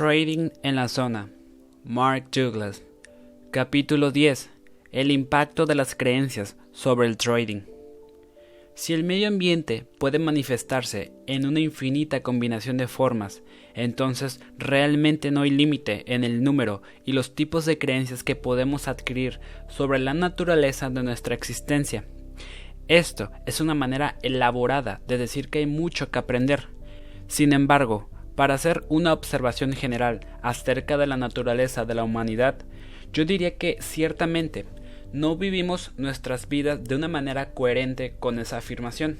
Trading en la zona. Mark Douglas. Capítulo 10. El impacto de las creencias sobre el trading. Si el medio ambiente puede manifestarse en una infinita combinación de formas, entonces realmente no hay límite en el número y los tipos de creencias que podemos adquirir sobre la naturaleza de nuestra existencia. Esto es una manera elaborada de decir que hay mucho que aprender. Sin embargo, para hacer una observación general acerca de la naturaleza de la humanidad, yo diría que ciertamente no vivimos nuestras vidas de una manera coherente con esa afirmación.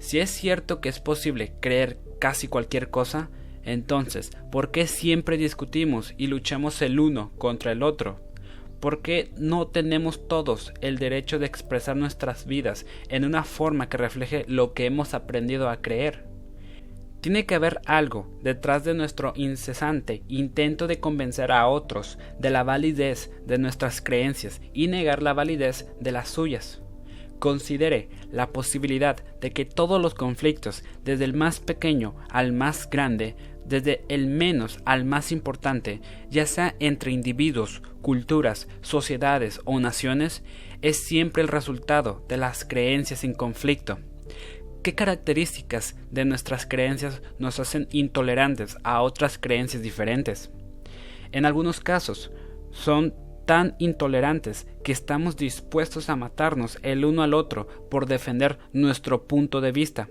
Si es cierto que es posible creer casi cualquier cosa, entonces, ¿por qué siempre discutimos y luchamos el uno contra el otro? ¿Por qué no tenemos todos el derecho de expresar nuestras vidas en una forma que refleje lo que hemos aprendido a creer? Tiene que haber algo detrás de nuestro incesante intento de convencer a otros de la validez de nuestras creencias y negar la validez de las suyas. Considere la posibilidad de que todos los conflictos, desde el más pequeño al más grande, desde el menos al más importante, ya sea entre individuos, culturas, sociedades o naciones, es siempre el resultado de las creencias en conflicto ¿Qué características de nuestras creencias nos hacen intolerantes a otras creencias diferentes? En algunos casos, son tan intolerantes que estamos dispuestos a matarnos el uno al otro por defender nuestro punto de vista.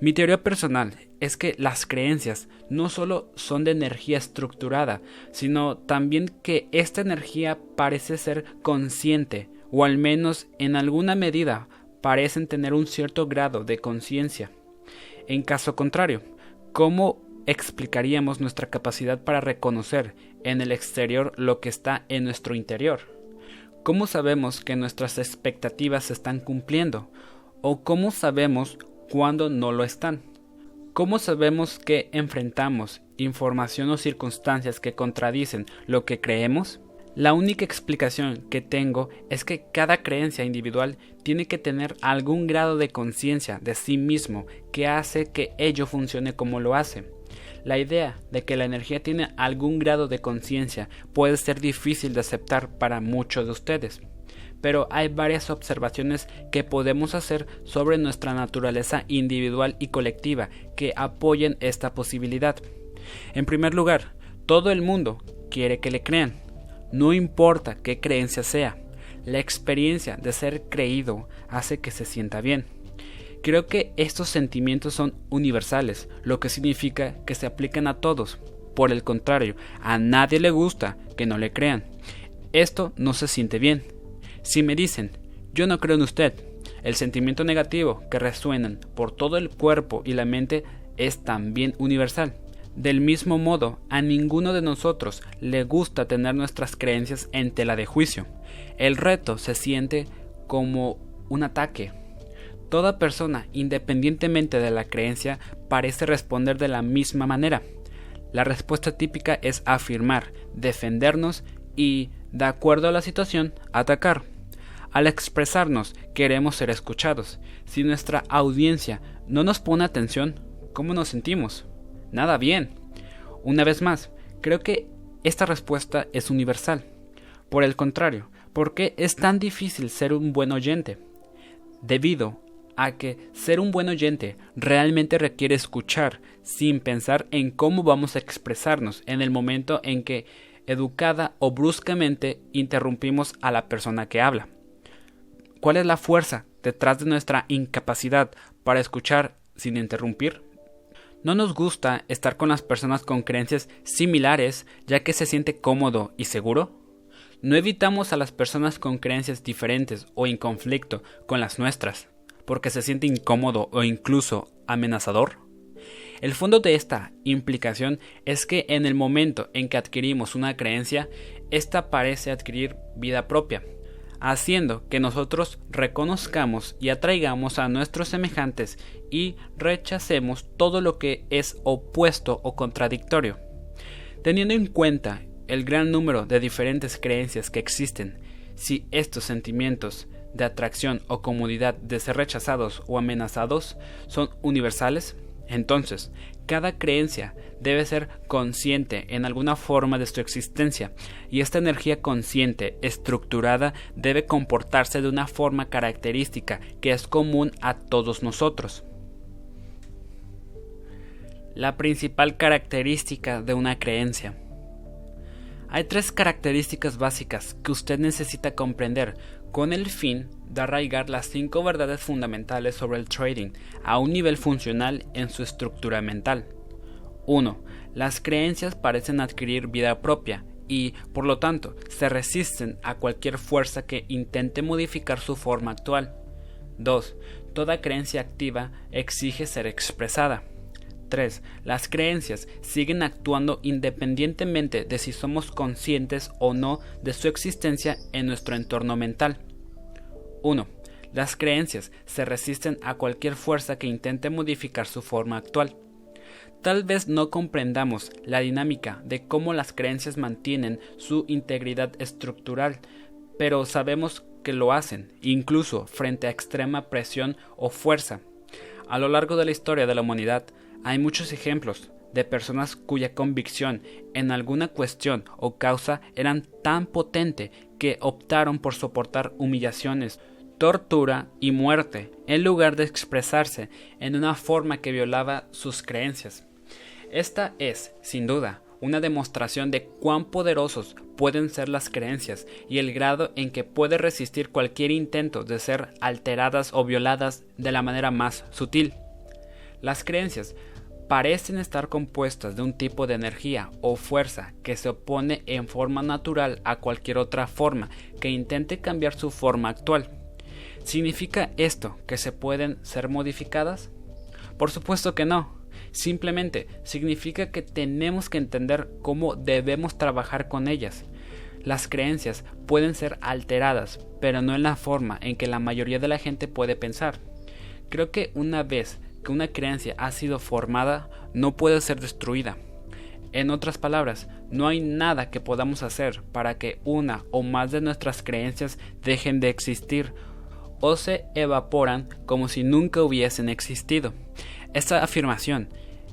Mi teoría personal es que las creencias no solo son de energía estructurada, sino también que esta energía parece ser consciente, o al menos en alguna medida parecen tener un cierto grado de conciencia. En caso contrario, ¿cómo explicaríamos nuestra capacidad para reconocer en el exterior lo que está en nuestro interior? ¿Cómo sabemos que nuestras expectativas se están cumpliendo? ¿O cómo sabemos cuándo no lo están? ¿Cómo sabemos que enfrentamos información o circunstancias que contradicen lo que creemos? La única explicación que tengo es que cada creencia individual tiene que tener algún grado de conciencia de sí mismo que hace que ello funcione como lo hace. La idea de que la energía tiene algún grado de conciencia puede ser difícil de aceptar para muchos de ustedes, pero hay varias observaciones que podemos hacer sobre nuestra naturaleza individual y colectiva que apoyen esta posibilidad. En primer lugar, todo el mundo quiere que le crean no importa qué creencia sea, la experiencia de ser creído hace que se sienta bien. Creo que estos sentimientos son universales, lo que significa que se aplican a todos. Por el contrario, a nadie le gusta que no le crean. Esto no se siente bien. Si me dicen, yo no creo en usted, el sentimiento negativo que resuenan por todo el cuerpo y la mente es también universal. Del mismo modo, a ninguno de nosotros le gusta tener nuestras creencias en tela de juicio. El reto se siente como un ataque. Toda persona, independientemente de la creencia, parece responder de la misma manera. La respuesta típica es afirmar, defendernos y, de acuerdo a la situación, atacar. Al expresarnos, queremos ser escuchados. Si nuestra audiencia no nos pone atención, ¿cómo nos sentimos? Nada bien. Una vez más, creo que esta respuesta es universal. Por el contrario, ¿por qué es tan difícil ser un buen oyente? Debido a que ser un buen oyente realmente requiere escuchar sin pensar en cómo vamos a expresarnos en el momento en que educada o bruscamente interrumpimos a la persona que habla. ¿Cuál es la fuerza detrás de nuestra incapacidad para escuchar sin interrumpir? No nos gusta estar con las personas con creencias similares ya que se siente cómodo y seguro. No evitamos a las personas con creencias diferentes o en conflicto con las nuestras porque se siente incómodo o incluso amenazador. El fondo de esta implicación es que en el momento en que adquirimos una creencia, ésta parece adquirir vida propia, haciendo que nosotros reconozcamos y atraigamos a nuestros semejantes y rechacemos todo lo que es opuesto o contradictorio. Teniendo en cuenta el gran número de diferentes creencias que existen, si estos sentimientos de atracción o comodidad de ser rechazados o amenazados son universales, Entonces, cada creencia debe ser consciente en alguna forma de su existencia, y esta energía consciente, estructurada, debe comportarse de una forma característica que es común a todos nosotros. La principal característica de una creencia. Hay tres características básicas que usted necesita comprender con el fin de arraigar las cinco verdades fundamentales sobre el trading a un nivel funcional en su estructura mental. 1. Las creencias parecen adquirir vida propia y, por lo tanto, se resisten a cualquier fuerza que intente modificar su forma actual. 2. Toda creencia activa exige ser expresada. 3. Las creencias siguen actuando independientemente de si somos conscientes o no de su existencia en nuestro entorno mental. 1. Las creencias se resisten a cualquier fuerza que intente modificar su forma actual. Tal vez no comprendamos la dinámica de cómo las creencias mantienen su integridad estructural, pero sabemos que lo hacen, incluso frente a extrema presión o fuerza. A lo largo de la historia de la humanidad, hay muchos ejemplos de personas cuya convicción en alguna cuestión o causa eran tan potente que optaron por soportar humillaciones, tortura y muerte en lugar de expresarse en una forma que violaba sus creencias. Esta es, sin duda, una demostración de cuán poderosos pueden ser las creencias y el grado en que puede resistir cualquier intento de ser alteradas o violadas de la manera más sutil. Las creencias parecen estar compuestas de un tipo de energía o fuerza que se opone en forma natural a cualquier otra forma que intente cambiar su forma actual. ¿Significa esto que se pueden ser modificadas? Por supuesto que no. Simplemente significa que tenemos que entender cómo debemos trabajar con ellas. Las creencias pueden ser alteradas, pero no en la forma en que la mayoría de la gente puede pensar. Creo que una vez que una creencia ha sido formada no puede ser destruida. En otras palabras, no hay nada que podamos hacer para que una o más de nuestras creencias dejen de existir o se evaporan como si nunca hubiesen existido. Esta afirmación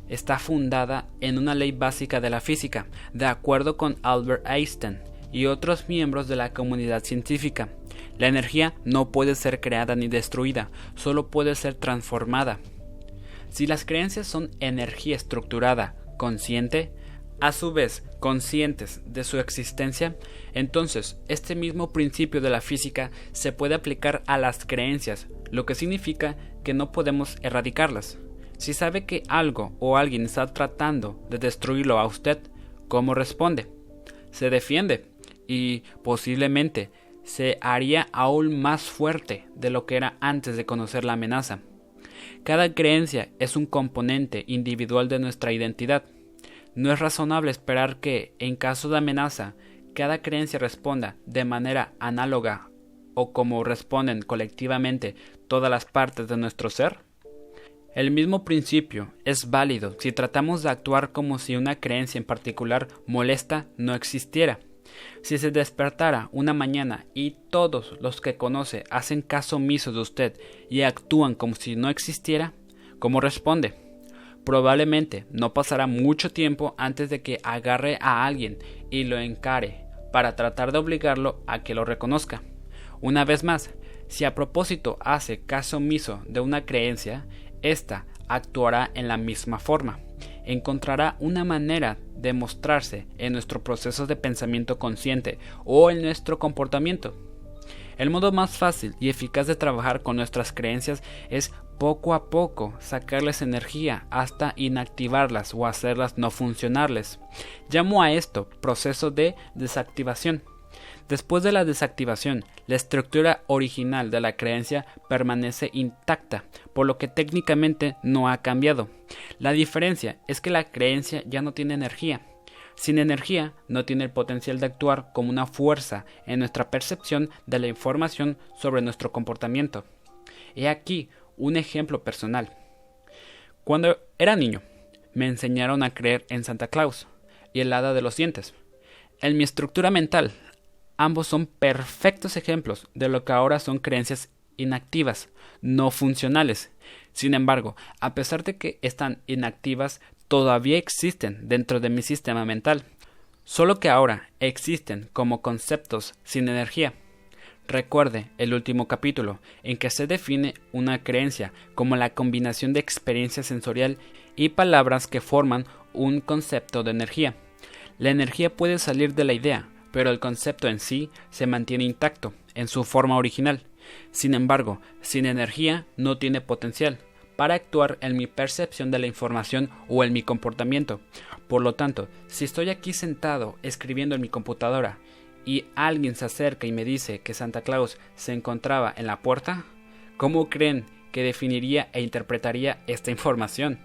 está fundada en una ley básica de la física, de acuerdo con Albert Einstein y otros miembros de la comunidad científica. La energía no puede ser creada ni destruida, solo puede ser transformada. Si las creencias son energía estructurada, consciente, a su vez conscientes de su existencia, entonces este mismo principio de la física se puede aplicar a las creencias, lo que significa que no podemos erradicarlas. Si sabe que algo o alguien está tratando de destruirlo a usted, ¿cómo responde? Se defiende y posiblemente se haría aún más fuerte de lo que era antes de conocer la amenaza. Cada creencia es un componente individual de nuestra identidad. No es razonable esperar que, en caso de amenaza, cada creencia responda de manera análoga o como responden colectivamente todas las partes de nuestro ser. El mismo principio es válido si tratamos de actuar como si una creencia en particular molesta no existiera. Si se despertara una mañana y todos los que conoce hacen caso omiso de usted y actúan como si no existiera, ¿cómo responde? Probablemente no pasará mucho tiempo antes de que agarre a alguien y lo encare para tratar de obligarlo a que lo reconozca. Una vez más, si a propósito hace caso omiso de una creencia, ésta actuará en la misma forma encontrará una manera de mostrarse en nuestro proceso de pensamiento consciente o en nuestro comportamiento. El modo más fácil y eficaz de trabajar con nuestras creencias es poco a poco sacarles energía hasta inactivarlas o hacerlas no funcionarles. Llamo a esto proceso de desactivación. Después de la desactivación, la estructura original de la creencia permanece intacta, por lo que técnicamente no ha cambiado. La diferencia es que la creencia ya no tiene energía. Sin energía, no tiene el potencial de actuar como una fuerza en nuestra percepción de la información sobre nuestro comportamiento. He aquí un ejemplo personal. Cuando era niño, me enseñaron a creer en Santa Claus y el hada de los dientes. En mi estructura mental, Ambos son perfectos ejemplos de lo que ahora son creencias inactivas, no funcionales. Sin embargo, a pesar de que están inactivas, todavía existen dentro de mi sistema mental, solo que ahora existen como conceptos sin energía. Recuerde el último capítulo, en que se define una creencia como la combinación de experiencia sensorial y palabras que forman un concepto de energía. La energía puede salir de la idea, pero el concepto en sí se mantiene intacto, en su forma original. Sin embargo, sin energía no tiene potencial para actuar en mi percepción de la información o en mi comportamiento. Por lo tanto, si estoy aquí sentado escribiendo en mi computadora y alguien se acerca y me dice que Santa Claus se encontraba en la puerta, ¿cómo creen que definiría e interpretaría esta información?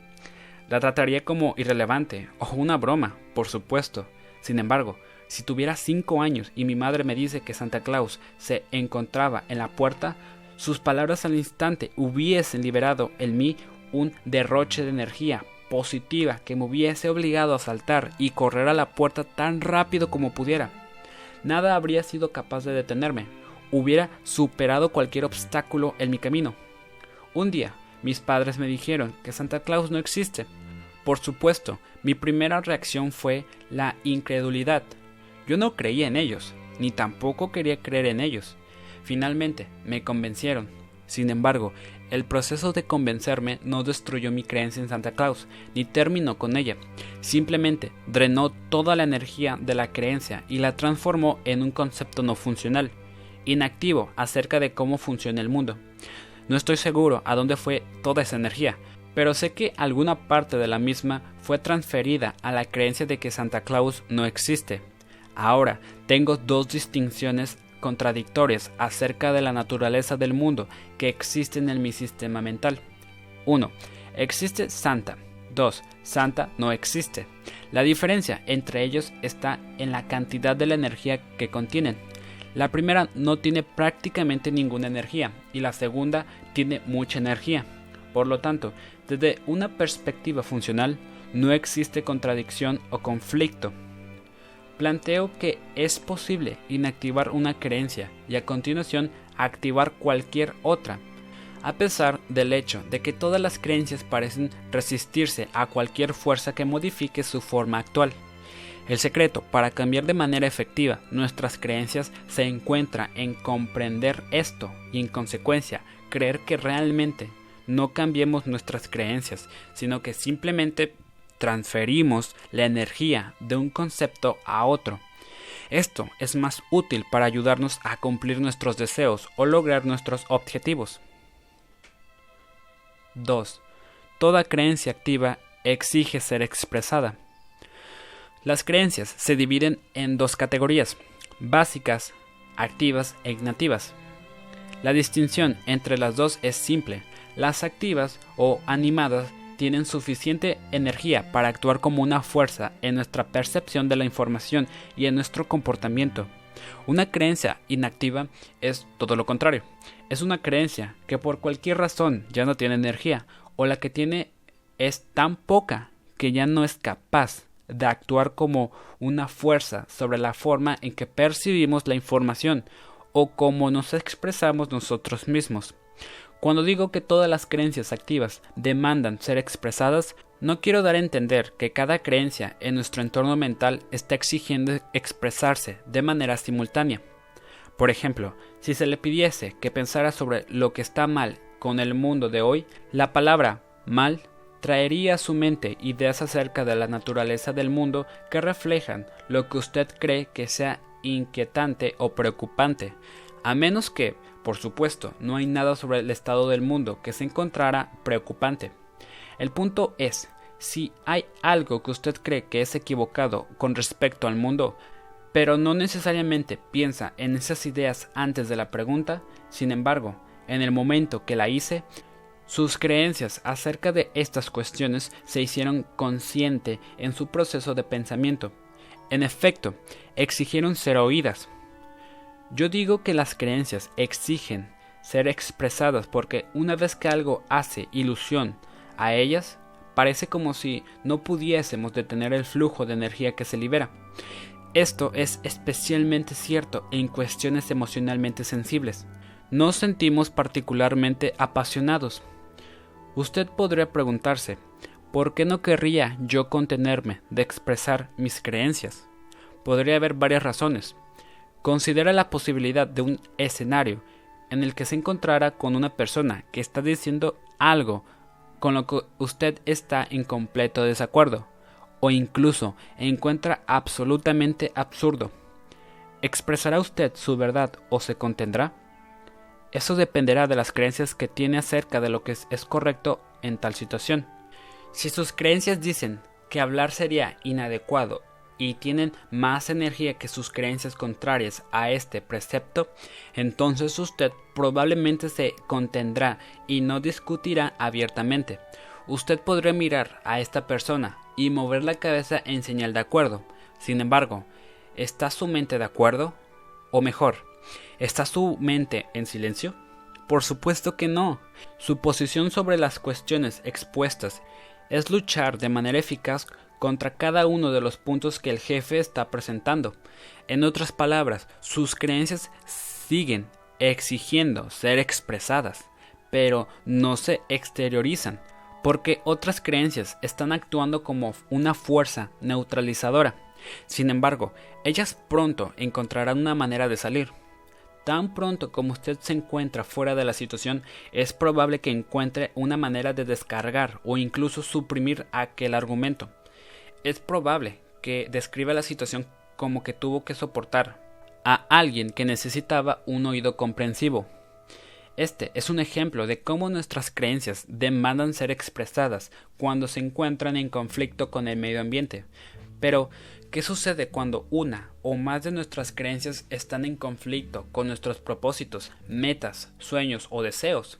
La trataría como irrelevante o una broma, por supuesto. Sin embargo, si tuviera cinco años y mi madre me dice que Santa Claus se encontraba en la puerta, sus palabras al instante hubiesen liberado en mí un derroche de energía positiva que me hubiese obligado a saltar y correr a la puerta tan rápido como pudiera. Nada habría sido capaz de detenerme, hubiera superado cualquier obstáculo en mi camino. Un día, mis padres me dijeron que Santa Claus no existe. Por supuesto, mi primera reacción fue la incredulidad. Yo no creía en ellos, ni tampoco quería creer en ellos. Finalmente, me convencieron. Sin embargo, el proceso de convencerme no destruyó mi creencia en Santa Claus, ni terminó con ella. Simplemente drenó toda la energía de la creencia y la transformó en un concepto no funcional, inactivo acerca de cómo funciona el mundo. No estoy seguro a dónde fue toda esa energía, pero sé que alguna parte de la misma fue transferida a la creencia de que Santa Claus no existe. Ahora tengo dos distinciones contradictorias acerca de la naturaleza del mundo que existen en mi sistema mental. 1. Existe Santa. 2. Santa no existe. La diferencia entre ellos está en la cantidad de la energía que contienen. La primera no tiene prácticamente ninguna energía y la segunda tiene mucha energía. Por lo tanto, desde una perspectiva funcional, no existe contradicción o conflicto. Planteo que es posible inactivar una creencia y a continuación activar cualquier otra, a pesar del hecho de que todas las creencias parecen resistirse a cualquier fuerza que modifique su forma actual. El secreto para cambiar de manera efectiva nuestras creencias se encuentra en comprender esto y en consecuencia creer que realmente no cambiemos nuestras creencias, sino que simplemente transferimos la energía de un concepto a otro. Esto es más útil para ayudarnos a cumplir nuestros deseos o lograr nuestros objetivos. 2. Toda creencia activa exige ser expresada. Las creencias se dividen en dos categorías, básicas, activas e ignativas. La distinción entre las dos es simple. Las activas o animadas tienen suficiente energía para actuar como una fuerza en nuestra percepción de la información y en nuestro comportamiento. Una creencia inactiva es todo lo contrario. Es una creencia que por cualquier razón ya no tiene energía o la que tiene es tan poca que ya no es capaz de actuar como una fuerza sobre la forma en que percibimos la información o cómo nos expresamos nosotros mismos. Cuando digo que todas las creencias activas demandan ser expresadas, no quiero dar a entender que cada creencia en nuestro entorno mental está exigiendo expresarse de manera simultánea. Por ejemplo, si se le pidiese que pensara sobre lo que está mal con el mundo de hoy, la palabra mal traería a su mente ideas acerca de la naturaleza del mundo que reflejan lo que usted cree que sea inquietante o preocupante, a menos que, por supuesto, no hay nada sobre el estado del mundo que se encontrara preocupante. El punto es, si hay algo que usted cree que es equivocado con respecto al mundo, pero no necesariamente piensa en esas ideas antes de la pregunta, sin embargo, en el momento que la hice, sus creencias acerca de estas cuestiones se hicieron consciente en su proceso de pensamiento. En efecto, exigieron ser oídas. Yo digo que las creencias exigen ser expresadas porque una vez que algo hace ilusión a ellas, parece como si no pudiésemos detener el flujo de energía que se libera. Esto es especialmente cierto en cuestiones emocionalmente sensibles. nos sentimos particularmente apasionados. Usted podría preguntarse, ¿por qué no querría yo contenerme de expresar mis creencias? Podría haber varias razones. Considera la posibilidad de un escenario en el que se encontrara con una persona que está diciendo algo con lo que usted está en completo desacuerdo, o incluso encuentra absolutamente absurdo. ¿Expresará usted su verdad o se contendrá? Eso dependerá de las creencias que tiene acerca de lo que es, correcto en tal situación. Si sus creencias dicen que hablar sería inadecuado y tienen más energía que sus creencias contrarias a este precepto, entonces usted probablemente se contendrá y no discutirá abiertamente. Usted podrá mirar a esta persona y mover la cabeza en señal de acuerdo. Sin embargo, ¿está su mente de acuerdo? O mejor, ¿está su mente en silencio? Por supuesto que no. Su posición sobre las cuestiones expuestas es luchar de manera eficaz contra cada uno de los puntos que el jefe está presentando. En otras palabras, sus creencias siguen exigiendo ser expresadas, pero no se exteriorizan, porque otras creencias están actuando como una fuerza neutralizadora. Sin embargo, ellas pronto encontrarán una manera de salir. Tan pronto como usted se encuentra fuera de la situación, es probable que encuentre una manera de descargar o incluso suprimir aquel argumento. Es probable que describa la situación como que tuvo que soportar a alguien que necesitaba un oído comprensivo. Este es un ejemplo de cómo nuestras creencias demandan ser expresadas cuando se encuentran en conflicto con el medio ambiente. Pero, ¿Qué sucede cuando una o más de nuestras creencias están en conflicto con nuestros propósitos, metas, sueños o deseos?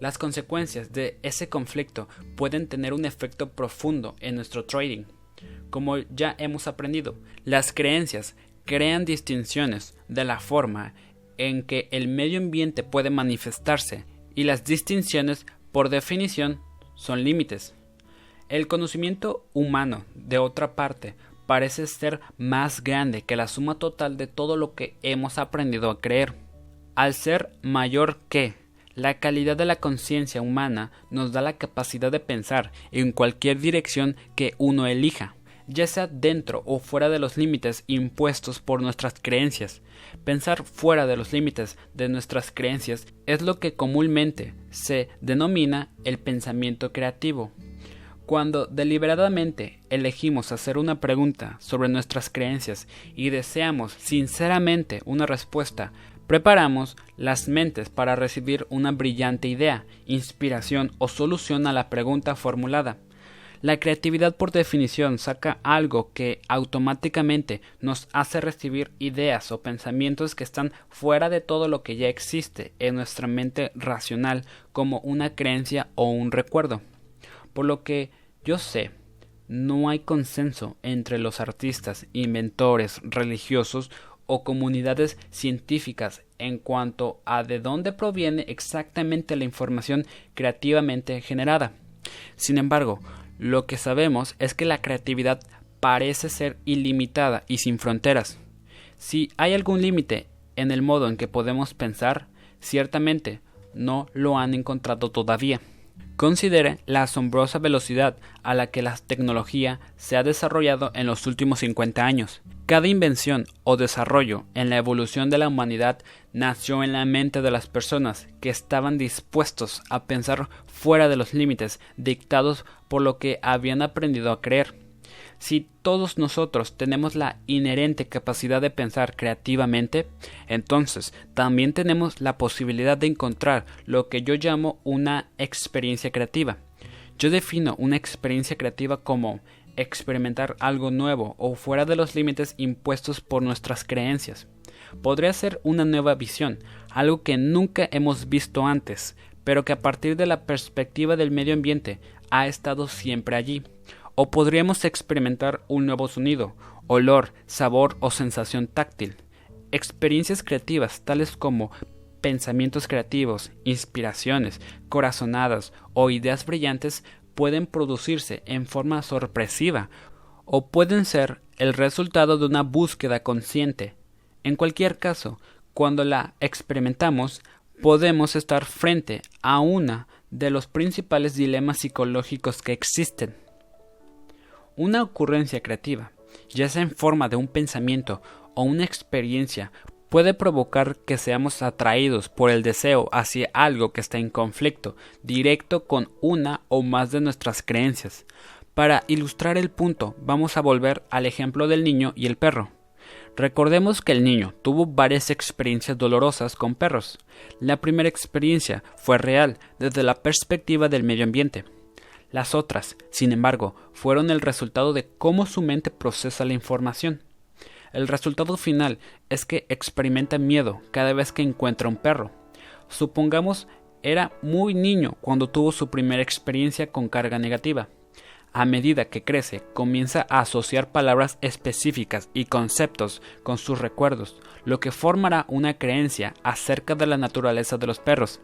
Las consecuencias de ese conflicto pueden tener un efecto profundo en nuestro trading. Como ya hemos aprendido, las creencias crean distinciones de la forma en que el medio ambiente puede manifestarse y las distinciones, por definición, son límites. El conocimiento humano, de otra parte, parece ser más grande que la suma total de todo lo que hemos aprendido a creer. Al ser mayor que la calidad de la conciencia humana nos da la capacidad de pensar en cualquier dirección que uno elija, ya sea dentro o fuera de los límites impuestos por nuestras creencias. Pensar fuera de los límites de nuestras creencias es lo que comúnmente se denomina el pensamiento creativo. Cuando deliberadamente elegimos hacer una pregunta sobre nuestras creencias y deseamos sinceramente una respuesta, preparamos las mentes para recibir una brillante idea, inspiración o solución a la pregunta formulada. La creatividad por definición saca algo que automáticamente nos hace recibir ideas o pensamientos que están fuera de todo lo que ya existe en nuestra mente racional como una creencia o un recuerdo. Por lo que yo sé, no hay consenso entre los artistas, inventores, religiosos o comunidades científicas en cuanto a de dónde proviene exactamente la información creativamente generada. Sin embargo, lo que sabemos es que la creatividad parece ser ilimitada y sin fronteras. Si hay algún límite en el modo en que podemos pensar, ciertamente no lo han encontrado todavía. Considere la asombrosa velocidad a la que la tecnología se ha desarrollado en los últimos 50 años. Cada invención o desarrollo en la evolución de la humanidad nació en la mente de las personas que estaban dispuestos a pensar fuera de los límites dictados por lo que habían aprendido a creer. Si todos nosotros tenemos la inherente capacidad de pensar creativamente, entonces también tenemos la posibilidad de encontrar lo que yo llamo una experiencia creativa. Yo defino una experiencia creativa como experimentar algo nuevo o fuera de los límites impuestos por nuestras creencias. Podría ser una nueva visión, algo que nunca hemos visto antes, pero que a partir de la perspectiva del medio ambiente ha estado siempre allí. O podríamos experimentar un nuevo sonido, olor, sabor o sensación táctil. Experiencias creativas tales como pensamientos creativos, inspiraciones, corazonadas o ideas brillantes pueden producirse en forma sorpresiva o pueden ser el resultado de una búsqueda consciente. En cualquier caso, cuando la experimentamos, podemos estar frente a una de los principales dilemas psicológicos que existen. Una ocurrencia creativa, ya sea en forma de un pensamiento o una experiencia, puede provocar que seamos atraídos por el deseo hacia algo que está en conflicto directo con una o más de nuestras creencias. Para ilustrar el punto, vamos a volver al ejemplo del niño y el perro. Recordemos que el niño tuvo varias experiencias dolorosas con perros. La primera experiencia fue real desde la perspectiva del medio ambiente. Las otras, sin embargo, fueron el resultado de cómo su mente procesa la información. El resultado final es que experimenta miedo cada vez que encuentra un perro. Supongamos era muy niño cuando tuvo su primera experiencia con carga negativa a medida que crece, comienza a asociar palabras específicas y conceptos con sus recuerdos, lo que formará una creencia acerca de la naturaleza de los perros.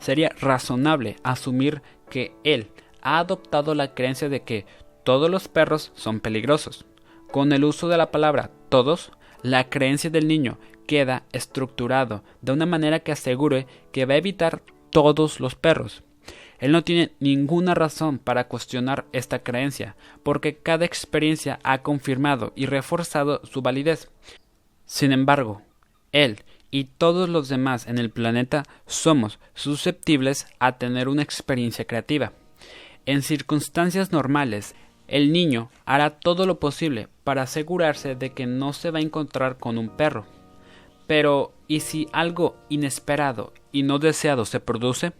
Sería razonable asumir que él ha adoptado la creencia de que todos los perros son peligrosos. Con el uso de la palabra todos, la creencia del niño queda estructurado de una manera que asegure que va a evitar todos los perros. Él no tiene ninguna razón para cuestionar esta creencia, porque cada experiencia ha confirmado y reforzado su validez. Sin embargo, él y todos los demás en el planeta somos susceptibles a tener una experiencia creativa. En circunstancias normales, el niño hará todo lo posible para asegurarse de que no se va a encontrar con un perro. Pero, ¿y si algo inesperado y no deseado se produce?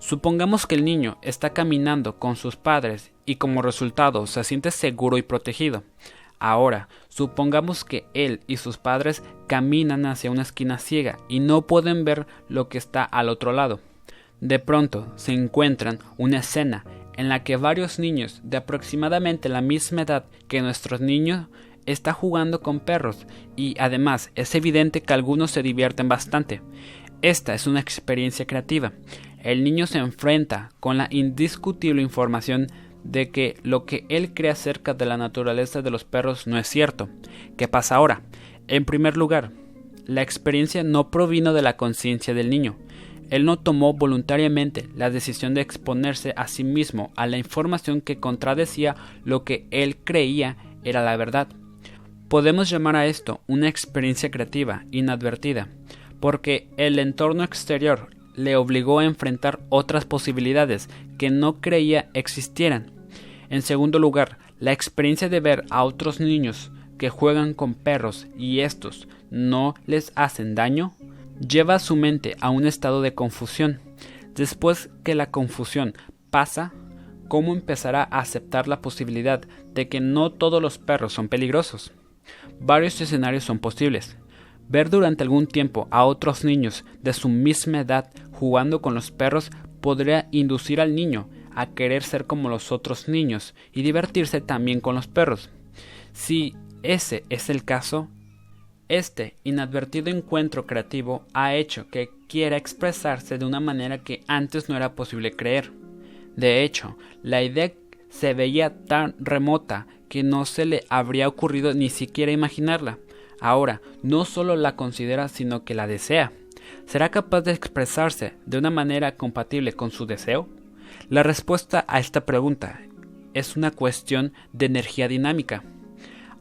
Supongamos que el niño está caminando con sus padres y como resultado se siente seguro y protegido. Ahora, supongamos que él y sus padres caminan hacia una esquina ciega y no pueden ver lo que está al otro lado. De pronto se encuentran una escena en la que varios niños de aproximadamente la misma edad que nuestros niños están jugando con perros y además es evidente que algunos se divierten bastante. Esta es una experiencia creativa el niño se enfrenta con la indiscutible información de que lo que él cree acerca de la naturaleza de los perros no es cierto. ¿Qué pasa ahora? En primer lugar, la experiencia no provino de la conciencia del niño. Él no tomó voluntariamente la decisión de exponerse a sí mismo a la información que contradecía lo que él creía era la verdad. Podemos llamar a esto una experiencia creativa inadvertida, porque el entorno exterior le obligó a enfrentar otras posibilidades que no creía existieran. En segundo lugar, la experiencia de ver a otros niños que juegan con perros y estos no les hacen daño, lleva a su mente a un estado de confusión. Después que la confusión pasa, ¿cómo empezará a aceptar la posibilidad de que no todos los perros son peligrosos? Varios escenarios son posibles. Ver durante algún tiempo a otros niños de su misma edad jugando con los perros podría inducir al niño a querer ser como los otros niños y divertirse también con los perros. Si ese es el caso, este inadvertido encuentro creativo ha hecho que quiera expresarse de una manera que antes no era posible creer. De hecho, la idea se veía tan remota que no se le habría ocurrido ni siquiera imaginarla. Ahora, no solo la considera, sino que la desea. ¿Será capaz de expresarse de una manera compatible con su deseo? La respuesta a esta pregunta es una cuestión de energía dinámica.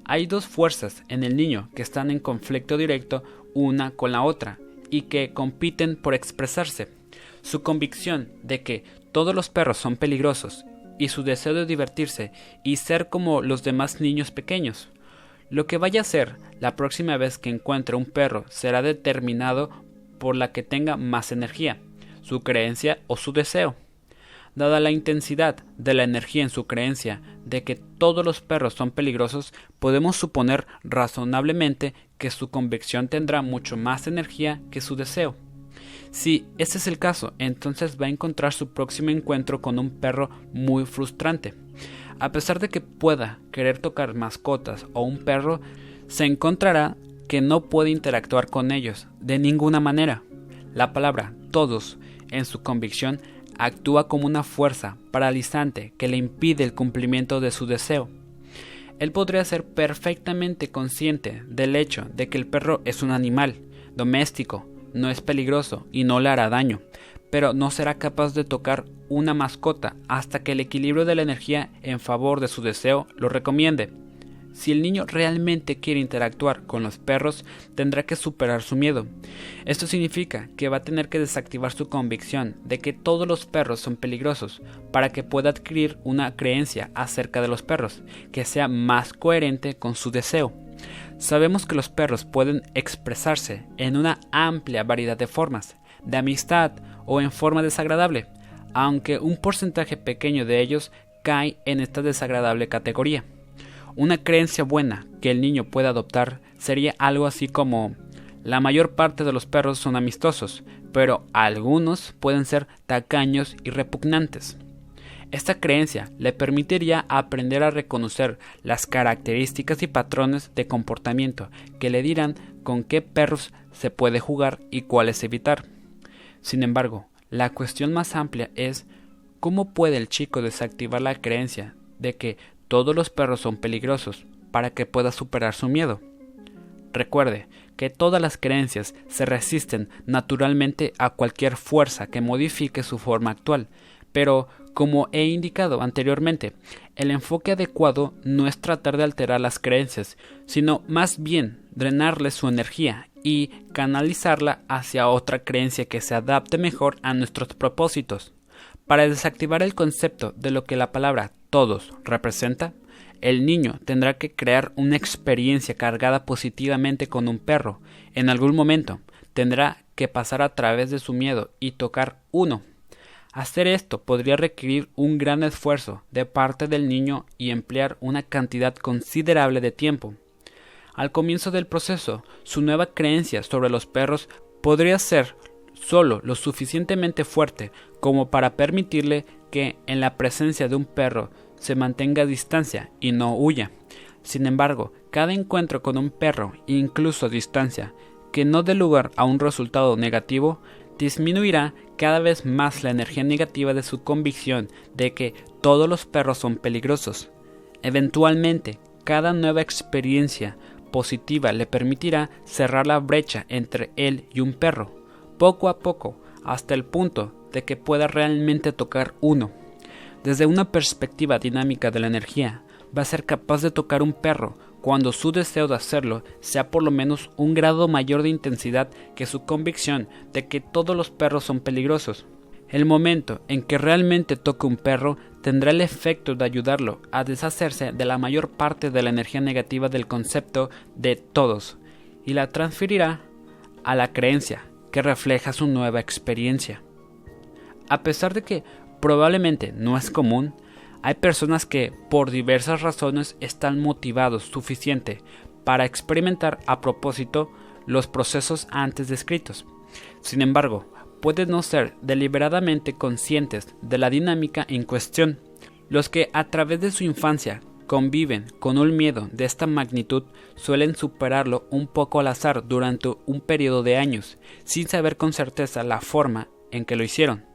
Hay dos fuerzas en el niño que están en conflicto directo una con la otra y que compiten por expresarse. Su convicción de que todos los perros son peligrosos y su deseo de divertirse y ser como los demás niños pequeños. Lo que vaya a ser la próxima vez que encuentre un perro será determinado por la que tenga más energía, su creencia o su deseo. Dada la intensidad de la energía en su creencia de que todos los perros son peligrosos, podemos suponer razonablemente que su convicción tendrá mucho más energía que su deseo. Si ese es el caso, entonces va a encontrar su próximo encuentro con un perro muy frustrante. A pesar de que pueda querer tocar mascotas o un perro, se encontrará que no puede interactuar con ellos de ninguna manera. La palabra todos en su convicción actúa como una fuerza paralizante que le impide el cumplimiento de su deseo. Él podría ser perfectamente consciente del hecho de que el perro es un animal doméstico, no es peligroso y no le hará daño, pero no será capaz de tocar una mascota hasta que el equilibrio de la energía en favor de su deseo lo recomiende. Si el niño realmente quiere interactuar con los perros, tendrá que superar su miedo. Esto significa que va a tener que desactivar su convicción de que todos los perros son peligrosos para que pueda adquirir una creencia acerca de los perros que sea más coherente con su deseo. Sabemos que los perros pueden expresarse en una amplia variedad de formas, de amistad o en forma desagradable, aunque un porcentaje pequeño de ellos cae en esta desagradable categoría. Una creencia buena que el niño pueda adoptar sería algo así como la mayor parte de los perros son amistosos, pero algunos pueden ser tacaños y repugnantes. Esta creencia le permitiría aprender a reconocer las características y patrones de comportamiento que le dirán con qué perros se puede jugar y cuáles evitar. Sin embargo, la cuestión más amplia es ¿cómo puede el chico desactivar la creencia de que todos los perros son peligrosos para que pueda superar su miedo. Recuerde que todas las creencias se resisten naturalmente a cualquier fuerza que modifique su forma actual, pero como he indicado anteriormente, el enfoque adecuado no es tratar de alterar las creencias, sino más bien drenarle su energía y canalizarla hacia otra creencia que se adapte mejor a nuestros propósitos. Para desactivar el concepto de lo que la palabra todos representa, el niño tendrá que crear una experiencia cargada positivamente con un perro. En algún momento tendrá que pasar a través de su miedo y tocar uno. Hacer esto podría requerir un gran esfuerzo de parte del niño y emplear una cantidad considerable de tiempo. Al comienzo del proceso, su nueva creencia sobre los perros podría ser solo lo suficientemente fuerte como para permitirle que en la presencia de un perro se mantenga a distancia y no huya. Sin embargo, cada encuentro con un perro, incluso a distancia, que no dé lugar a un resultado negativo, disminuirá cada vez más la energía negativa de su convicción de que todos los perros son peligrosos. Eventualmente, cada nueva experiencia positiva le permitirá cerrar la brecha entre él y un perro, poco a poco, hasta el punto de que pueda realmente tocar uno. Desde una perspectiva dinámica de la energía, va a ser capaz de tocar un perro cuando su deseo de hacerlo sea por lo menos un grado mayor de intensidad que su convicción de que todos los perros son peligrosos. El momento en que realmente toque un perro tendrá el efecto de ayudarlo a deshacerse de la mayor parte de la energía negativa del concepto de todos y la transferirá a la creencia que refleja su nueva experiencia. A pesar de que probablemente no es común, hay personas que por diversas razones están motivados suficiente para experimentar a propósito los procesos antes descritos. Sin embargo, pueden no ser deliberadamente conscientes de la dinámica en cuestión. Los que a través de su infancia conviven con un miedo de esta magnitud suelen superarlo un poco al azar durante un periodo de años, sin saber con certeza la forma en que lo hicieron.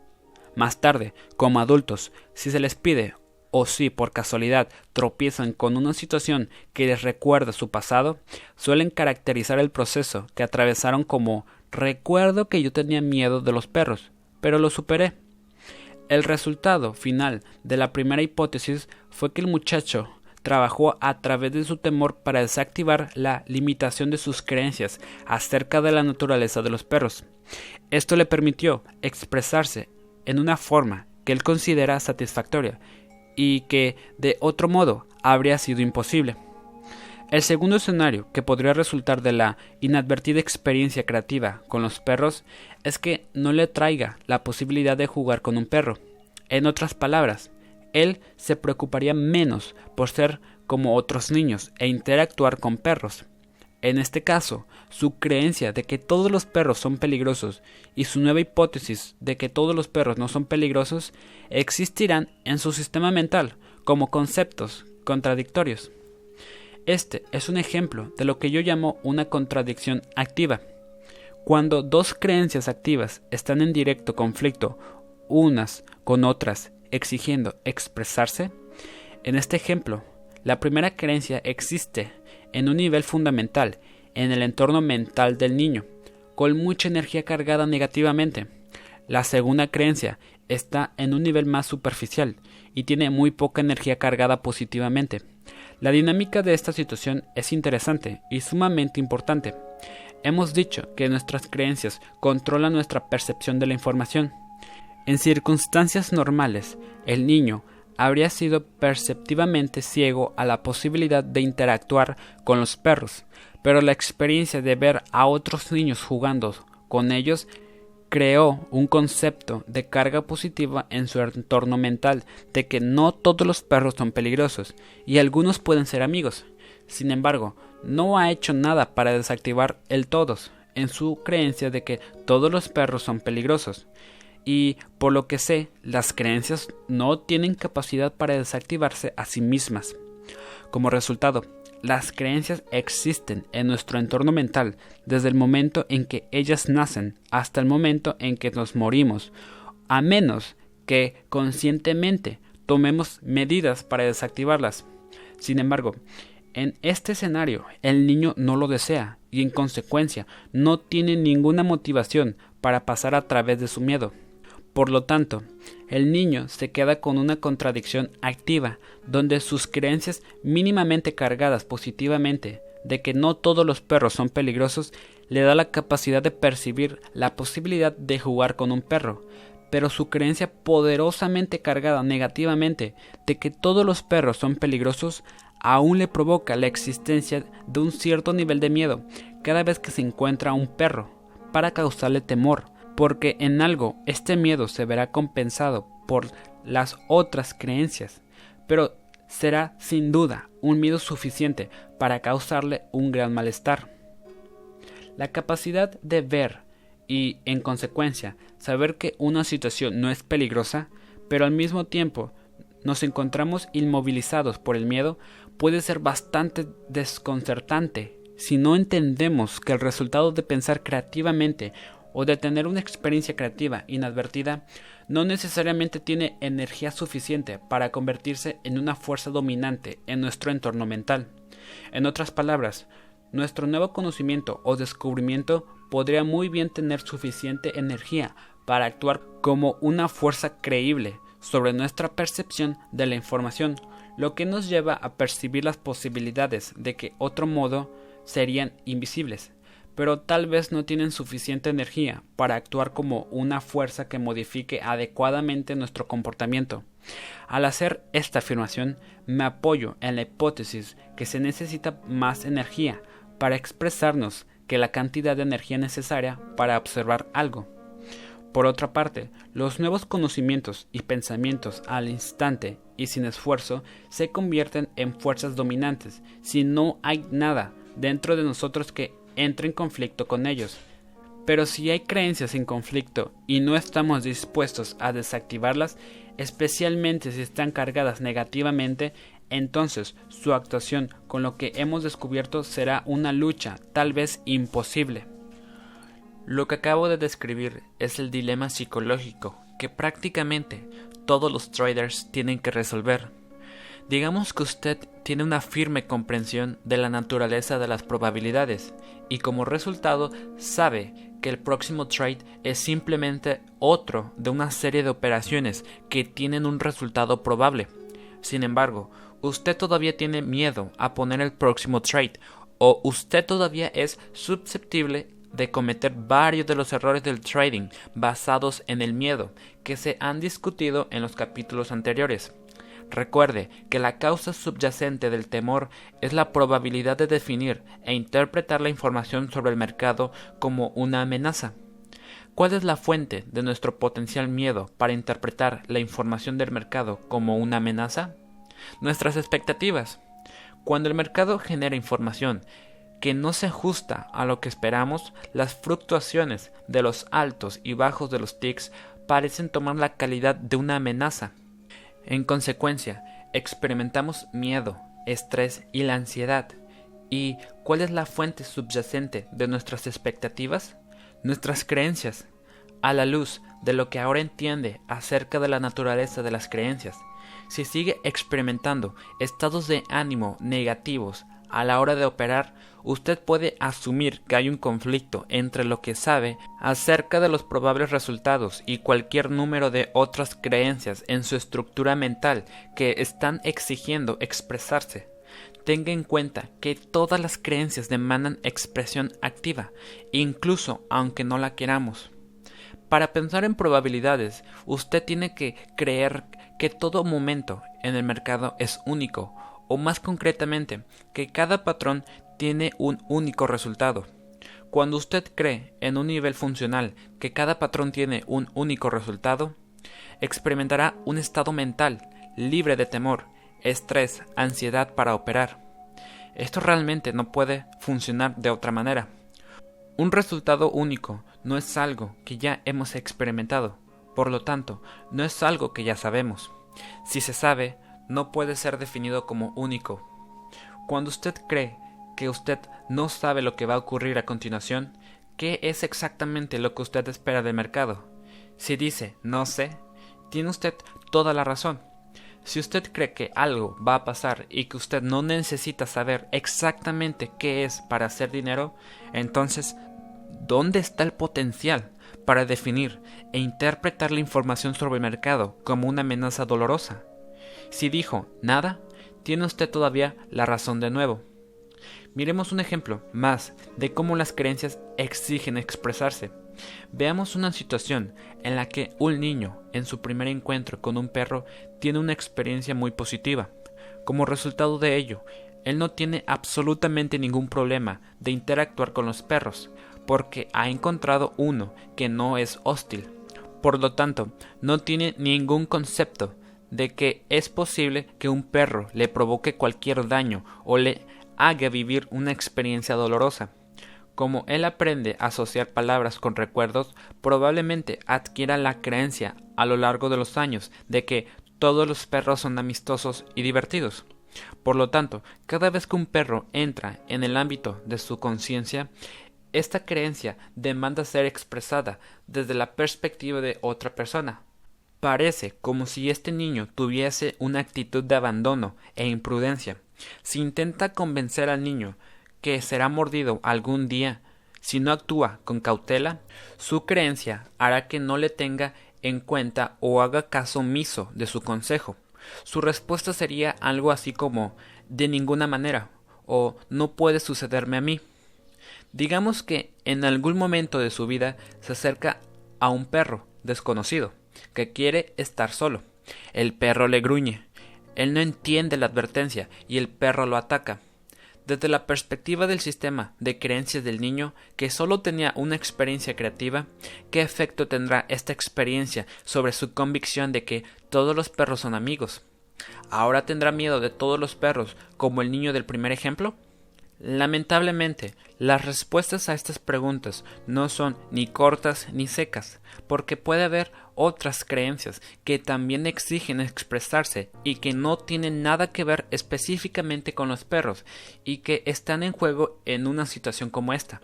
Más tarde, como adultos, si se les pide o si por casualidad tropiezan con una situación que les recuerda su pasado, suelen caracterizar el proceso que atravesaron como recuerdo que yo tenía miedo de los perros, pero lo superé. El resultado final de la primera hipótesis fue que el muchacho trabajó a través de su temor para desactivar la limitación de sus creencias acerca de la naturaleza de los perros. Esto le permitió expresarse en una forma que él considera satisfactoria y que de otro modo habría sido imposible. El segundo escenario que podría resultar de la inadvertida experiencia creativa con los perros es que no le traiga la posibilidad de jugar con un perro. En otras palabras, él se preocuparía menos por ser como otros niños e interactuar con perros. En este caso, su creencia de que todos los perros son peligrosos y su nueva hipótesis de que todos los perros no son peligrosos existirán en su sistema mental como conceptos contradictorios. Este es un ejemplo de lo que yo llamo una contradicción activa. Cuando dos creencias activas están en directo conflicto unas con otras exigiendo expresarse, en este ejemplo, la primera creencia existe en un nivel fundamental, en el entorno mental del niño, con mucha energía cargada negativamente. La segunda creencia está en un nivel más superficial y tiene muy poca energía cargada positivamente. La dinámica de esta situación es interesante y sumamente importante. Hemos dicho que nuestras creencias controlan nuestra percepción de la información. En circunstancias normales, el niño habría sido perceptivamente ciego a la posibilidad de interactuar con los perros, pero la experiencia de ver a otros niños jugando con ellos creó un concepto de carga positiva en su entorno mental de que no todos los perros son peligrosos y algunos pueden ser amigos. Sin embargo, no ha hecho nada para desactivar el todos en su creencia de que todos los perros son peligrosos. Y por lo que sé, las creencias no tienen capacidad para desactivarse a sí mismas. Como resultado, las creencias existen en nuestro entorno mental desde el momento en que ellas nacen hasta el momento en que nos morimos, a menos que conscientemente tomemos medidas para desactivarlas. Sin embargo, en este escenario el niño no lo desea y en consecuencia no tiene ninguna motivación para pasar a través de su miedo. Por lo tanto, el niño se queda con una contradicción activa, donde sus creencias mínimamente cargadas positivamente de que no todos los perros son peligrosos le da la capacidad de percibir la posibilidad de jugar con un perro, pero su creencia poderosamente cargada negativamente de que todos los perros son peligrosos aún le provoca la existencia de un cierto nivel de miedo cada vez que se encuentra un perro, para causarle temor, porque en algo este miedo se verá compensado por las otras creencias, pero será sin duda un miedo suficiente para causarle un gran malestar. La capacidad de ver y, en consecuencia, saber que una situación no es peligrosa, pero al mismo tiempo nos encontramos inmovilizados por el miedo, puede ser bastante desconcertante si no entendemos que el resultado de pensar creativamente o de tener una experiencia creativa inadvertida no necesariamente tiene energía suficiente para convertirse en una fuerza dominante en nuestro entorno mental. En otras palabras, nuestro nuevo conocimiento o descubrimiento podría muy bien tener suficiente energía para actuar como una fuerza creíble sobre nuestra percepción de la información, lo que nos lleva a percibir las posibilidades de que otro modo serían invisibles pero tal vez no tienen suficiente energía para actuar como una fuerza que modifique adecuadamente nuestro comportamiento. Al hacer esta afirmación, me apoyo en la hipótesis que se necesita más energía para expresarnos que la cantidad de energía necesaria para observar algo. Por otra parte, los nuevos conocimientos y pensamientos al instante y sin esfuerzo se convierten en fuerzas dominantes si no hay nada dentro de nosotros que entre en conflicto con ellos. Pero si hay creencias en conflicto y no estamos dispuestos a desactivarlas, especialmente si están cargadas negativamente, entonces su actuación con lo que hemos descubierto será una lucha tal vez imposible. Lo que acabo de describir es el dilema psicológico que prácticamente todos los traders tienen que resolver. Digamos que usted tiene una firme comprensión de la naturaleza de las probabilidades y como resultado sabe que el próximo trade es simplemente otro de una serie de operaciones que tienen un resultado probable. Sin embargo, usted todavía tiene miedo a poner el próximo trade o usted todavía es susceptible de cometer varios de los errores del trading basados en el miedo que se han discutido en los capítulos anteriores. Recuerde que la causa subyacente del temor es la probabilidad de definir e interpretar la información sobre el mercado como una amenaza. ¿Cuál es la fuente de nuestro potencial miedo para interpretar la información del mercado como una amenaza? Nuestras expectativas. Cuando el mercado genera información que no se ajusta a lo que esperamos, las fluctuaciones de los altos y bajos de los ticks parecen tomar la calidad de una amenaza. En consecuencia, experimentamos miedo, estrés y la ansiedad. ¿Y cuál es la fuente subyacente de nuestras expectativas? Nuestras creencias. A la luz de lo que ahora entiende acerca de la naturaleza de las creencias, si sigue experimentando estados de ánimo negativos a la hora de operar, usted puede asumir que hay un conflicto entre lo que sabe acerca de los probables resultados y cualquier número de otras creencias en su estructura mental que están exigiendo expresarse. Tenga en cuenta que todas las creencias demandan expresión activa, incluso aunque no la queramos. Para pensar en probabilidades, usted tiene que creer que todo momento en el mercado es único, o más concretamente, que cada patrón tiene un único resultado. Cuando usted cree en un nivel funcional que cada patrón tiene un único resultado, experimentará un estado mental libre de temor, estrés, ansiedad para operar. Esto realmente no puede funcionar de otra manera. Un resultado único no es algo que ya hemos experimentado, por lo tanto, no es algo que ya sabemos. Si se sabe, no puede ser definido como único. Cuando usted cree que usted no sabe lo que va a ocurrir a continuación, ¿qué es exactamente lo que usted espera del mercado? Si dice no sé, tiene usted toda la razón. Si usted cree que algo va a pasar y que usted no necesita saber exactamente qué es para hacer dinero, entonces, ¿dónde está el potencial para definir e interpretar la información sobre el mercado como una amenaza dolorosa? Si dijo nada, tiene usted todavía la razón de nuevo. Miremos un ejemplo más de cómo las creencias exigen expresarse. Veamos una situación en la que un niño, en su primer encuentro con un perro, tiene una experiencia muy positiva. Como resultado de ello, él no tiene absolutamente ningún problema de interactuar con los perros, porque ha encontrado uno que no es hostil. Por lo tanto, no tiene ningún concepto de que es posible que un perro le provoque cualquier daño o le haga vivir una experiencia dolorosa. Como él aprende a asociar palabras con recuerdos, probablemente adquiera la creencia a lo largo de los años de que todos los perros son amistosos y divertidos. Por lo tanto, cada vez que un perro entra en el ámbito de su conciencia, esta creencia demanda ser expresada desde la perspectiva de otra persona. Parece como si este niño tuviese una actitud de abandono e imprudencia, si intenta convencer al niño que será mordido algún día, si no actúa con cautela, su creencia hará que no le tenga en cuenta o haga caso omiso de su consejo. Su respuesta sería algo así como de ninguna manera o no puede sucederme a mí. Digamos que en algún momento de su vida se acerca a un perro desconocido que quiere estar solo. El perro le gruñe él no entiende la advertencia y el perro lo ataca. Desde la perspectiva del sistema de creencias del niño, que solo tenía una experiencia creativa, ¿qué efecto tendrá esta experiencia sobre su convicción de que todos los perros son amigos? ¿Ahora tendrá miedo de todos los perros como el niño del primer ejemplo? Lamentablemente, las respuestas a estas preguntas no son ni cortas ni secas, porque puede haber otras creencias que también exigen expresarse y que no tienen nada que ver específicamente con los perros y que están en juego en una situación como esta.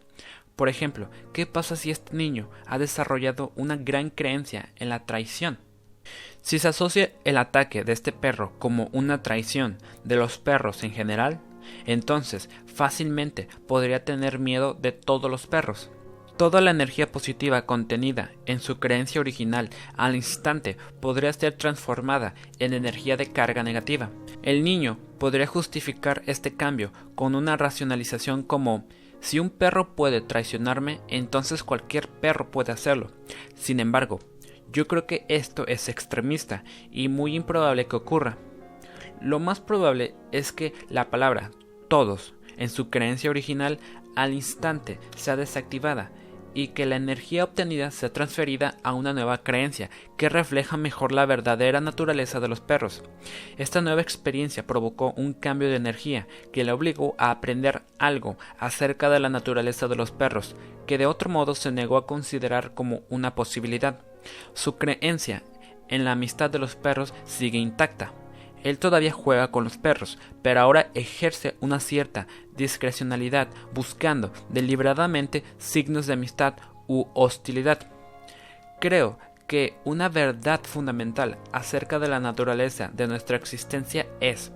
Por ejemplo, ¿qué pasa si este niño ha desarrollado una gran creencia en la traición? Si se asocia el ataque de este perro como una traición de los perros en general, entonces fácilmente podría tener miedo de todos los perros. Toda la energía positiva contenida en su creencia original al instante podría ser transformada en energía de carga negativa. El niño podría justificar este cambio con una racionalización como si un perro puede traicionarme, entonces cualquier perro puede hacerlo. Sin embargo, yo creo que esto es extremista y muy improbable que ocurra. Lo más probable es que la palabra todos en su creencia original al instante sea desactivada y que la energía obtenida sea transferida a una nueva creencia que refleja mejor la verdadera naturaleza de los perros. Esta nueva experiencia provocó un cambio de energía que le obligó a aprender algo acerca de la naturaleza de los perros, que de otro modo se negó a considerar como una posibilidad. Su creencia en la amistad de los perros sigue intacta, él todavía juega con los perros, pero ahora ejerce una cierta discrecionalidad, buscando deliberadamente signos de amistad u hostilidad. Creo que una verdad fundamental acerca de la naturaleza de nuestra existencia es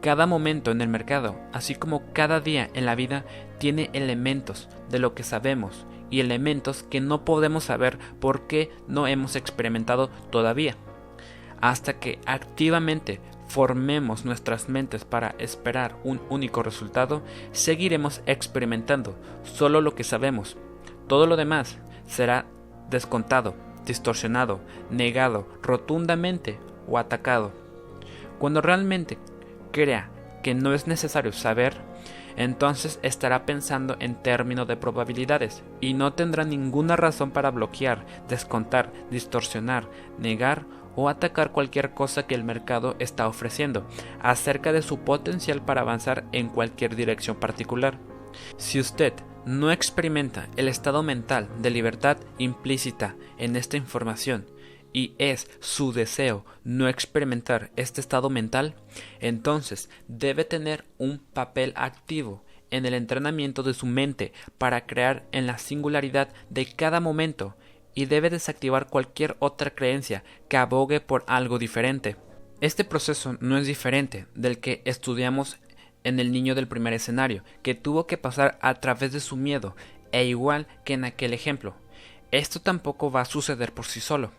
Cada momento en el mercado, así como cada día en la vida, tiene elementos de lo que sabemos y elementos que no podemos saber porque no hemos experimentado todavía. Hasta que activamente formemos nuestras mentes para esperar un único resultado, seguiremos experimentando solo lo que sabemos. Todo lo demás será descontado, distorsionado, negado rotundamente o atacado. Cuando realmente crea que no es necesario saber, entonces estará pensando en términos de probabilidades y no tendrá ninguna razón para bloquear, descontar, distorsionar, negar o atacar cualquier cosa que el mercado está ofreciendo acerca de su potencial para avanzar en cualquier dirección particular. Si usted no experimenta el estado mental de libertad implícita en esta información y es su deseo no experimentar este estado mental, entonces debe tener un papel activo en el entrenamiento de su mente para crear en la singularidad de cada momento y debe desactivar cualquier otra creencia que abogue por algo diferente. Este proceso no es diferente del que estudiamos en el niño del primer escenario, que tuvo que pasar a través de su miedo, e igual que en aquel ejemplo. Esto tampoco va a suceder por sí solo.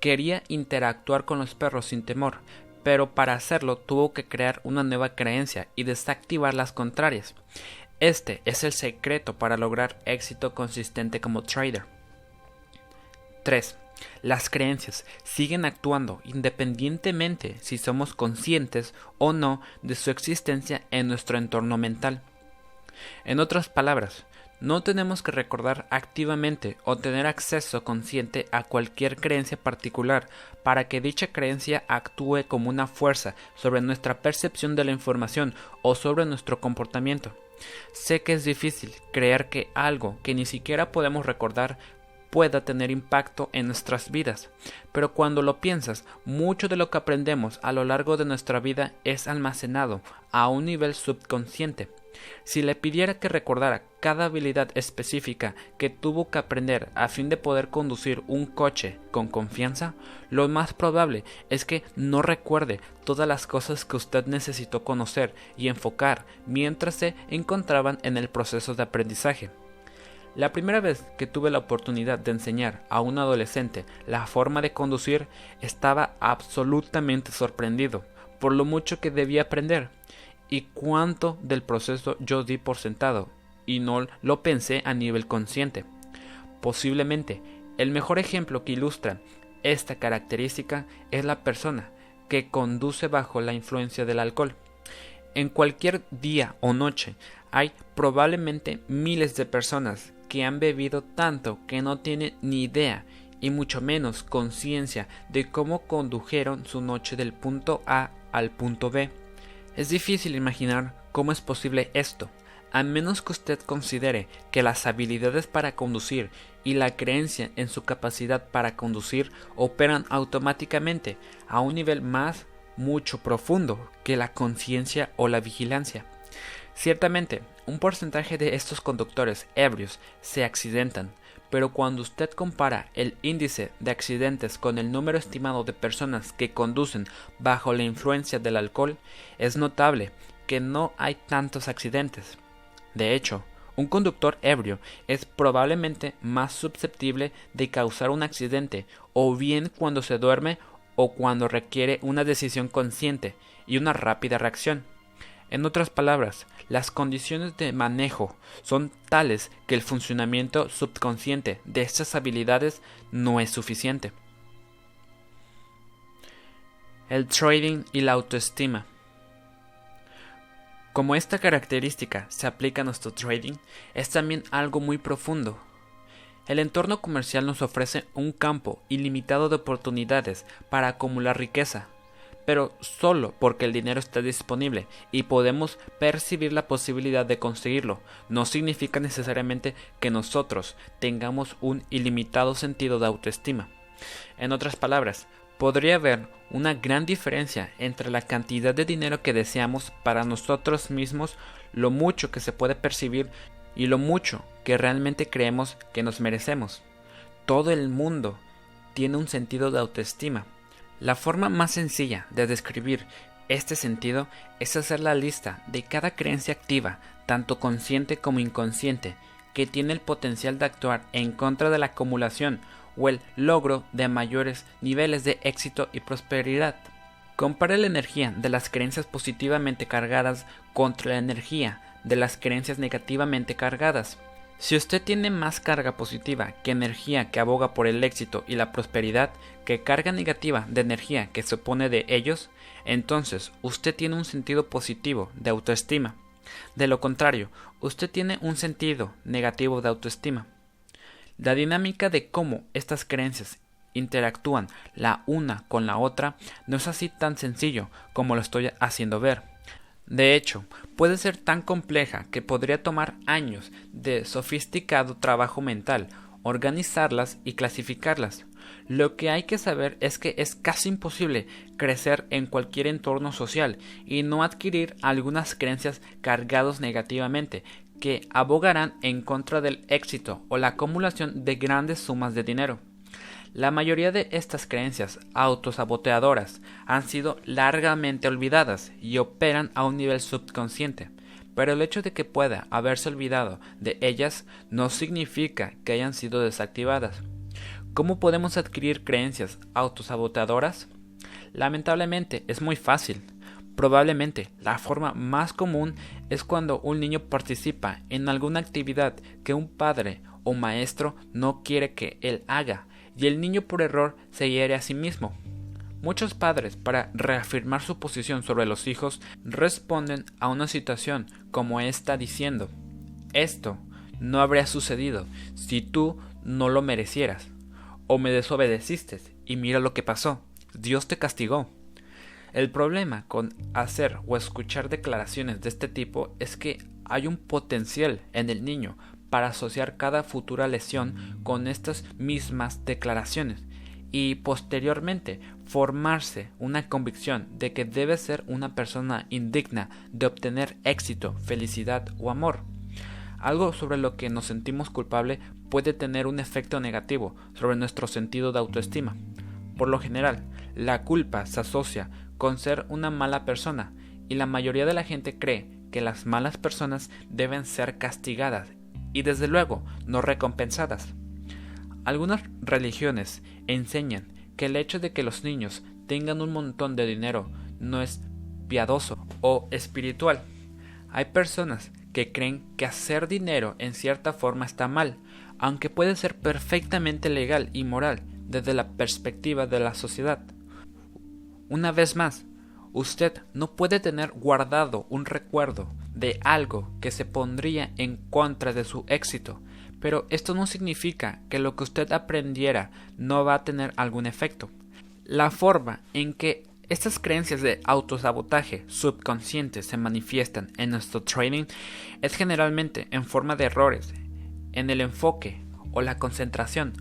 Quería interactuar con los perros sin temor, pero para hacerlo tuvo que crear una nueva creencia y desactivar las contrarias. Este es el secreto para lograr éxito consistente como trader. 3. Las creencias siguen actuando independientemente si somos conscientes o no de su existencia en nuestro entorno mental. En otras palabras, no tenemos que recordar activamente o tener acceso consciente a cualquier creencia particular para que dicha creencia actúe como una fuerza sobre nuestra percepción de la información o sobre nuestro comportamiento. Sé que es difícil creer que algo que ni siquiera podemos recordar pueda tener impacto en nuestras vidas. Pero cuando lo piensas, mucho de lo que aprendemos a lo largo de nuestra vida es almacenado a un nivel subconsciente. Si le pidiera que recordara cada habilidad específica que tuvo que aprender a fin de poder conducir un coche con confianza, lo más probable es que no recuerde todas las cosas que usted necesitó conocer y enfocar mientras se encontraban en el proceso de aprendizaje. La primera vez que tuve la oportunidad de enseñar a un adolescente la forma de conducir, estaba absolutamente sorprendido por lo mucho que debía aprender y cuánto del proceso yo di por sentado y no lo pensé a nivel consciente. Posiblemente el mejor ejemplo que ilustra esta característica es la persona que conduce bajo la influencia del alcohol. En cualquier día o noche hay probablemente miles de personas que han bebido tanto que no tienen ni idea y mucho menos conciencia de cómo condujeron su noche del punto A al punto B. Es difícil imaginar cómo es posible esto, a menos que usted considere que las habilidades para conducir y la creencia en su capacidad para conducir operan automáticamente a un nivel más mucho profundo que la conciencia o la vigilancia. Ciertamente, un porcentaje de estos conductores ebrios se accidentan, pero cuando usted compara el índice de accidentes con el número estimado de personas que conducen bajo la influencia del alcohol, es notable que no hay tantos accidentes. De hecho, un conductor ebrio es probablemente más susceptible de causar un accidente o bien cuando se duerme o cuando requiere una decisión consciente y una rápida reacción. En otras palabras, las condiciones de manejo son tales que el funcionamiento subconsciente de estas habilidades no es suficiente. El trading y la autoestima. Como esta característica se aplica a nuestro trading, es también algo muy profundo. El entorno comercial nos ofrece un campo ilimitado de oportunidades para acumular riqueza, pero solo porque el dinero está disponible y podemos percibir la posibilidad de conseguirlo, no significa necesariamente que nosotros tengamos un ilimitado sentido de autoestima. En otras palabras, podría haber una gran diferencia entre la cantidad de dinero que deseamos para nosotros mismos, lo mucho que se puede percibir y lo mucho que realmente creemos que nos merecemos. Todo el mundo tiene un sentido de autoestima, la forma más sencilla de describir Este sentido es hacer la lista de cada creencia activa, tanto consciente como inconsciente, que tiene el potencial de actuar en contra de la acumulación o el logro de mayores niveles de éxito y prosperidad. Compare la energía de las creencias positivamente cargadas contra la energía de las creencias negativamente cargadas. Si usted tiene más carga positiva que energía que aboga por el éxito y la prosperidad que carga negativa de energía que se opone de ellos, entonces usted tiene un sentido positivo de autoestima. De lo contrario, usted tiene un sentido negativo de autoestima. La dinámica de cómo estas creencias interactúan la una con la otra no es así tan sencillo como lo estoy haciendo ver. De hecho, puede ser tan compleja que podría tomar años de sofisticado trabajo mental organizarlas y clasificarlas. Lo que hay que saber es que es casi imposible crecer en cualquier entorno social y no adquirir algunas creencias cargados negativamente que abogarán en contra del éxito o la acumulación de grandes sumas de dinero. La mayoría de estas creencias autosaboteadoras han sido largamente olvidadas y operan a un nivel subconsciente, pero el hecho de que pueda haberse olvidado de ellas no significa que hayan sido desactivadas. ¿Cómo podemos adquirir creencias autosaboteadoras? Lamentablemente es muy fácil. Probablemente la forma más común es cuando un niño participa en alguna actividad que un padre o maestro no quiere que él haga y el niño por error se hiere a sí mismo. Muchos padres, para reafirmar su posición sobre los hijos, responden a una situación como esta diciendo, esto no habría sucedido si tú no lo merecieras, o me desobedeciste, y mira lo que pasó, Dios te castigó. El problema con hacer o escuchar declaraciones de este tipo es que hay un potencial en el niño para asociar cada futura lesión con estas mismas declaraciones y posteriormente formarse una convicción de que debe ser una persona indigna de obtener éxito, felicidad o amor. Algo sobre lo que nos sentimos culpable puede tener un efecto negativo sobre nuestro sentido de autoestima. Por lo general, la culpa se asocia con ser una mala persona y la mayoría de la gente cree que las malas personas deben ser castigadas y desde luego no recompensadas. Algunas religiones enseñan que el hecho de que los niños tengan un montón de dinero no es piadoso o espiritual. Hay personas que creen que hacer dinero en cierta forma está mal, aunque puede ser perfectamente legal y moral desde la perspectiva de la sociedad. Una vez más, usted no puede tener guardado un recuerdo de algo que se pondría en contra de su éxito, pero esto no significa que lo que usted aprendiera no va a tener algún efecto. La forma en que estas creencias de autosabotaje subconsciente se manifiestan en nuestro trading es generalmente en forma de errores en el enfoque o la concentración,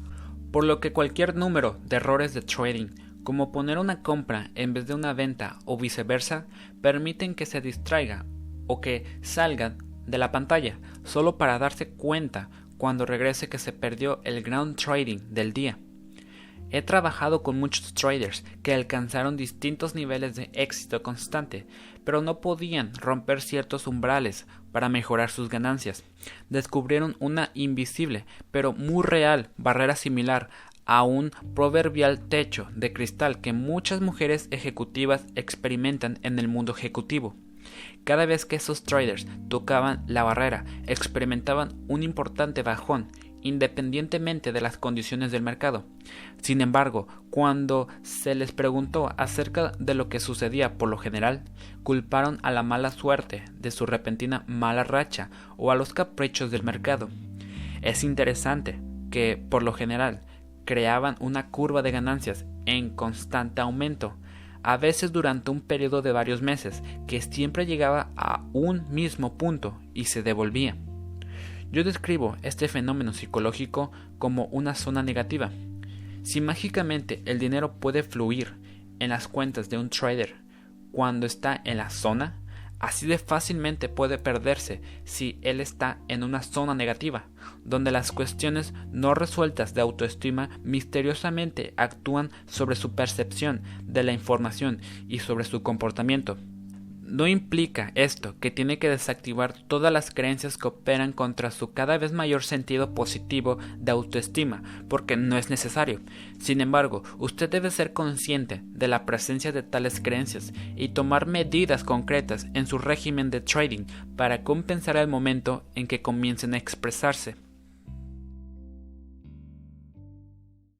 por lo que cualquier número de errores de trading, como poner una compra en vez de una venta o viceversa, permiten que se distraiga o que salgan de la pantalla solo para darse cuenta cuando regrese que se perdió el ground trading del día. He trabajado con muchos traders que alcanzaron distintos niveles de éxito constante, pero no podían romper ciertos umbrales para mejorar sus ganancias. Descubrieron una invisible, pero muy real barrera similar a un proverbial techo de cristal que muchas mujeres ejecutivas experimentan en el mundo ejecutivo. Cada vez que esos traders tocaban la barrera, experimentaban un importante bajón independientemente de las condiciones del mercado. Sin embargo, cuando se les preguntó acerca de lo que sucedía por lo general, culparon a la mala suerte de su repentina mala racha o a los caprichos del mercado. Es interesante que, por lo general, creaban una curva de ganancias en constante aumento a veces durante un periodo de varios meses, que siempre llegaba a un mismo punto y se devolvía. Yo describo este fenómeno psicológico como una zona negativa. Si mágicamente el dinero puede fluir en las cuentas de un trader cuando está en la zona, Así de fácilmente puede perderse si él está en una zona negativa, donde las cuestiones no resueltas de autoestima misteriosamente actúan sobre su percepción de la información y sobre su comportamiento. No implica esto que tiene que desactivar todas las creencias que operan contra su cada vez mayor sentido positivo de autoestima, porque no es necesario. Sin embargo, usted debe ser consciente de la presencia de tales creencias y tomar medidas concretas en su régimen de trading para compensar el momento en que comiencen a expresarse.